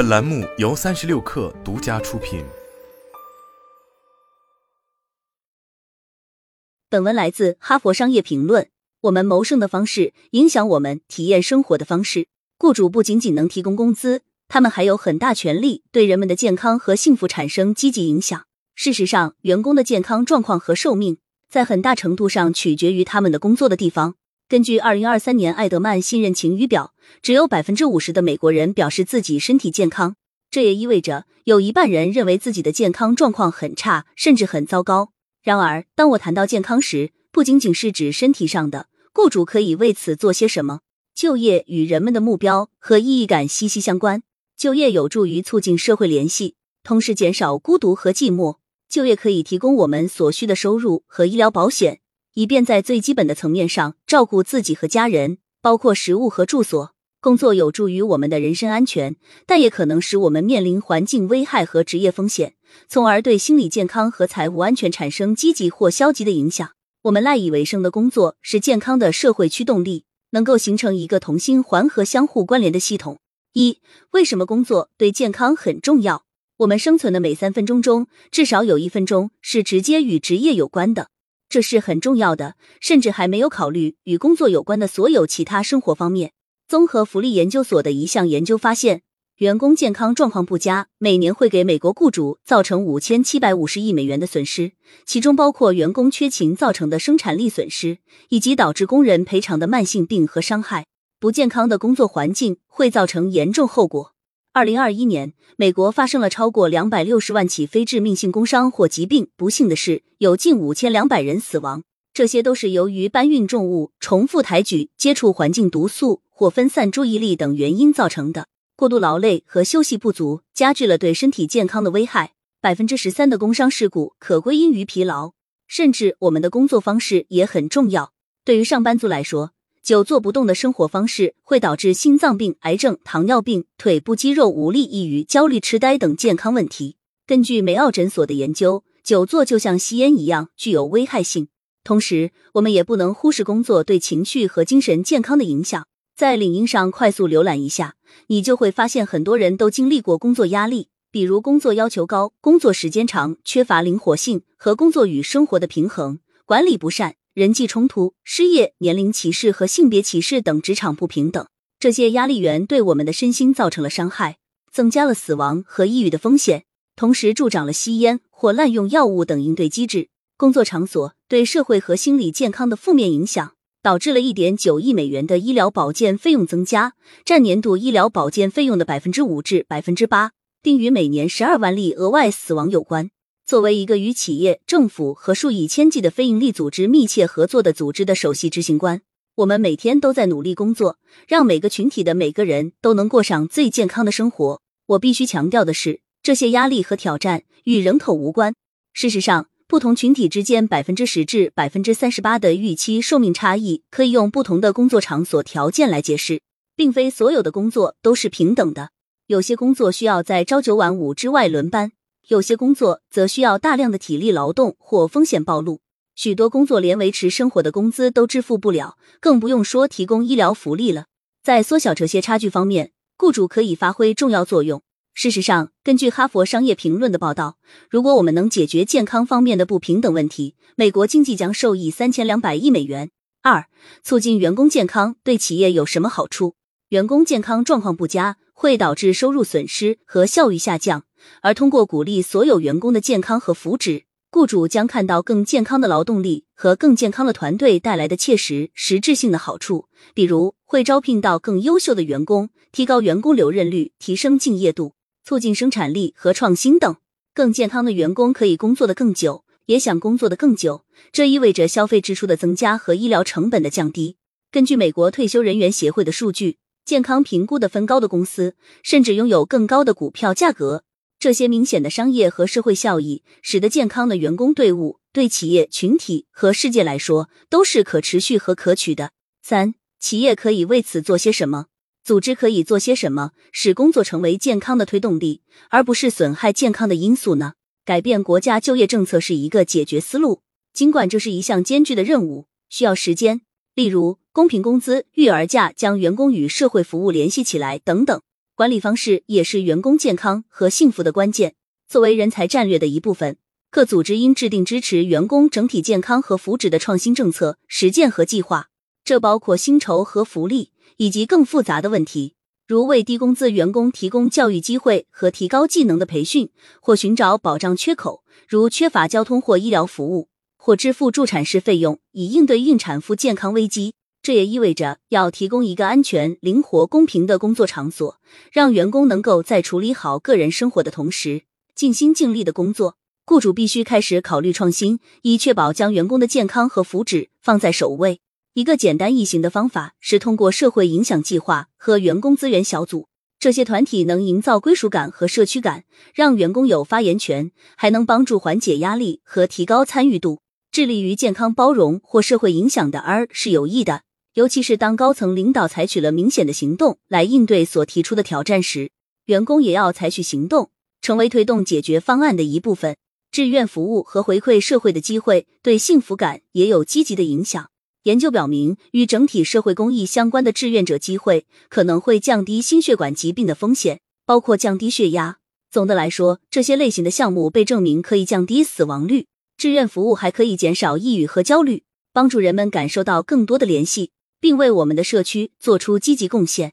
本栏目由三十六氪独家出品。本文来自《哈佛商业评论》。我们谋生的方式影响我们体验生活的方式。雇主不仅仅能提供工资，他们还有很大权利对人们的健康和幸福产生积极影响。事实上，员工的健康状况和寿命在很大程度上取决于他们的工作的地方。根据二零二三年艾德曼信任晴雨表，只有百分之五十的美国人表示自己身体健康，这也意味着有一半人认为自己的健康状况很差，甚至很糟糕。然而，当我谈到健康时，不仅仅是指身体上的。雇主可以为此做些什么？就业与人们的目标和意义感息息相关。就业有助于促进社会联系，同时减少孤独和寂寞。就业可以提供我们所需的收入和医疗保险，以便在最基本的层面上照顾自己和家人，包括食物和住所。工作有助于我们的人身安全，但也可能使我们面临环境危害和职业风险，从而对心理健康和财务安全产生积极或消极的影响。我们赖以为生的工作是健康的社会驱动力，能够形成一个同心环和相互关联的系统。一、为什么工作对健康很重要？我们生存的每三分钟中，至少有一分钟是直接与职业有关的，这是很重要的，甚至还没有考虑与工作有关的所有其他生活方面。综合福利研究所的一项研究发现。员工健康状况不佳，每年会给美国雇主造成五千七百五十亿美元的损失，其中包括员工缺勤造成的生产力损失，以及导致工人赔偿的慢性病和伤害。不健康的工作环境会造成严重后果。二零二一年，美国发生了超过两百六十万起非致命性工伤或疾病，不幸的是，有近五千两百人死亡。这些都是由于搬运重物、重复抬举、接触环境毒素或分散注意力等原因造成的。过度劳累和休息不足加剧了对身体健康的危害。百分之十三的工伤事故可归因于疲劳。甚至我们的工作方式也很重要。对于上班族来说，久坐不动的生活方式会导致心脏病、癌症、糖尿病、腿部肌肉无力、抑郁、焦虑、痴呆等健康问题。根据梅奥诊所的研究，久坐就像吸烟一样具有危害性。同时，我们也不能忽视工作对情绪和精神健康的影响。在领英上快速浏览一下，你就会发现很多人都经历过工作压力，比如工作要求高、工作时间长、缺乏灵活性和工作与生活的平衡、管理不善、人际冲突、失业、年龄歧视和性别歧视等职场不平等。这些压力源对我们的身心造成了伤害，增加了死亡和抑郁的风险，同时助长了吸烟或滥用药物等应对机制。工作场所对社会和心理健康的负面影响。导致了一点九亿美元的医疗保健费用增加，占年度医疗保健费用的百分之五至百分之八，并与每年十二万例额外死亡有关。作为一个与企业、政府和数以千计的非营利组织密切合作的组织的首席执行官，我们每天都在努力工作，让每个群体的每个人都能过上最健康的生活。我必须强调的是，这些压力和挑战与人口无关。事实上。不同群体之间百分之十至百分之三十八的预期寿命差异，可以用不同的工作场所条件来解释，并非所有的工作都是平等的。有些工作需要在朝九晚五之外轮班，有些工作则需要大量的体力劳动或风险暴露。许多工作连维持生活的工资都支付不了，更不用说提供医疗福利了。在缩小这些差距方面，雇主可以发挥重要作用。事实上，根据《哈佛商业评论》的报道，如果我们能解决健康方面的不平等问题，美国经济将受益三千两百亿美元。二、促进员工健康对企业有什么好处？员工健康状况不佳会导致收入损失和效益下降，而通过鼓励所有员工的健康和福祉，雇主将看到更健康的劳动力和更健康的团队带来的切实实质性的好处，比如会招聘到更优秀的员工，提高员工留任率，提升敬业度。促进生产力和创新等，更健康的员工可以工作的更久，也想工作的更久。这意味着消费支出的增加和医疗成本的降低。根据美国退休人员协会的数据，健康评估的分高的公司甚至拥有更高的股票价格。这些明显的商业和社会效益，使得健康的员工队伍对企业群体和世界来说都是可持续和可取的。三，企业可以为此做些什么？组织可以做些什么，使工作成为健康的推动力，而不是损害健康的因素呢？改变国家就业政策是一个解决思路，尽管这是一项艰巨的任务，需要时间。例如，公平工资、育儿假将员工与社会服务联系起来等等。管理方式也是员工健康和幸福的关键。作为人才战略的一部分，各组织应制定支持员工整体健康和福祉的创新政策实践和计划。这包括薪酬和福利，以及更复杂的问题，如为低工资员工提供教育机会和提高技能的培训，或寻找保障缺口，如缺乏交通或医疗服务，或支付助产士费用，以应对孕产妇健康危机。这也意味着要提供一个安全、灵活、公平的工作场所，让员工能够在处理好个人生活的同时，尽心尽力的工作。雇主必须开始考虑创新，以确保将员工的健康和福祉放在首位。一个简单易行的方法是通过社会影响计划和员工资源小组，这些团体能营造归属感和社区感，让员工有发言权，还能帮助缓解压力和提高参与度。致力于健康包容或社会影响的 R 是有益的。尤其是当高层领导采取了明显的行动来应对所提出的挑战时，员工也要采取行动，成为推动解决方案的一部分。志愿服务和回馈社会的机会对幸福感也有积极的影响。研究表明，与整体社会公益相关的志愿者机会可能会降低心血管疾病的风险，包括降低血压。总的来说，这些类型的项目被证明可以降低死亡率。志愿服务还可以减少抑郁和焦虑，帮助人们感受到更多的联系。并为我们的社区做出积极贡献。